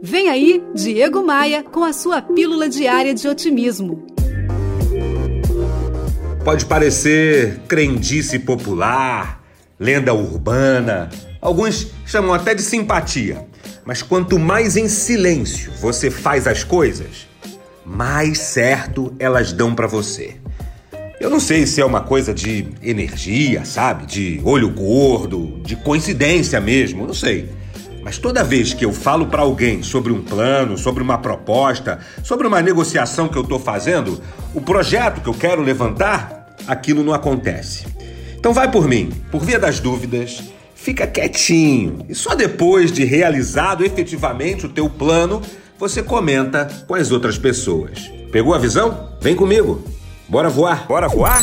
Vem aí, Diego Maia, com a sua pílula diária de otimismo. Pode parecer crendice popular, lenda urbana, alguns chamam até de simpatia. Mas quanto mais em silêncio você faz as coisas, mais certo elas dão para você. Eu não sei se é uma coisa de energia, sabe? De olho gordo, de coincidência mesmo, não sei. Mas toda vez que eu falo para alguém sobre um plano, sobre uma proposta, sobre uma negociação que eu estou fazendo, o projeto que eu quero levantar, aquilo não acontece. Então vai por mim, por via das dúvidas, fica quietinho e só depois de realizado efetivamente o teu plano, você comenta com as outras pessoas. Pegou a visão? Vem comigo. Bora voar? Bora voar?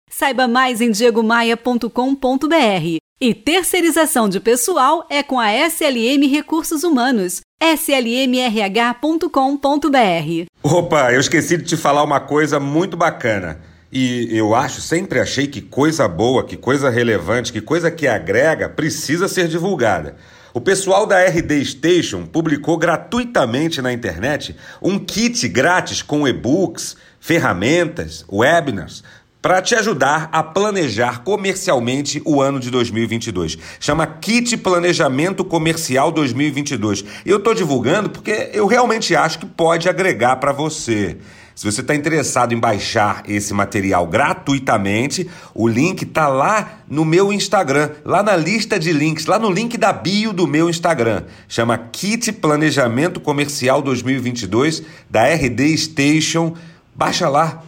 Saiba mais em diegomaia.com.br. E terceirização de pessoal é com a SLM Recursos Humanos, slmrh.com.br. Opa, eu esqueci de te falar uma coisa muito bacana. E eu acho, sempre achei que coisa boa, que coisa relevante, que coisa que agrega precisa ser divulgada. O pessoal da RD Station publicou gratuitamente na internet um kit grátis com e-books, ferramentas, webinars para te ajudar a planejar comercialmente o ano de 2022. Chama Kit Planejamento Comercial 2022. E eu estou divulgando porque eu realmente acho que pode agregar para você. Se você está interessado em baixar esse material gratuitamente, o link está lá no meu Instagram, lá na lista de links, lá no link da bio do meu Instagram. Chama Kit Planejamento Comercial 2022 da RD Station. Baixa lá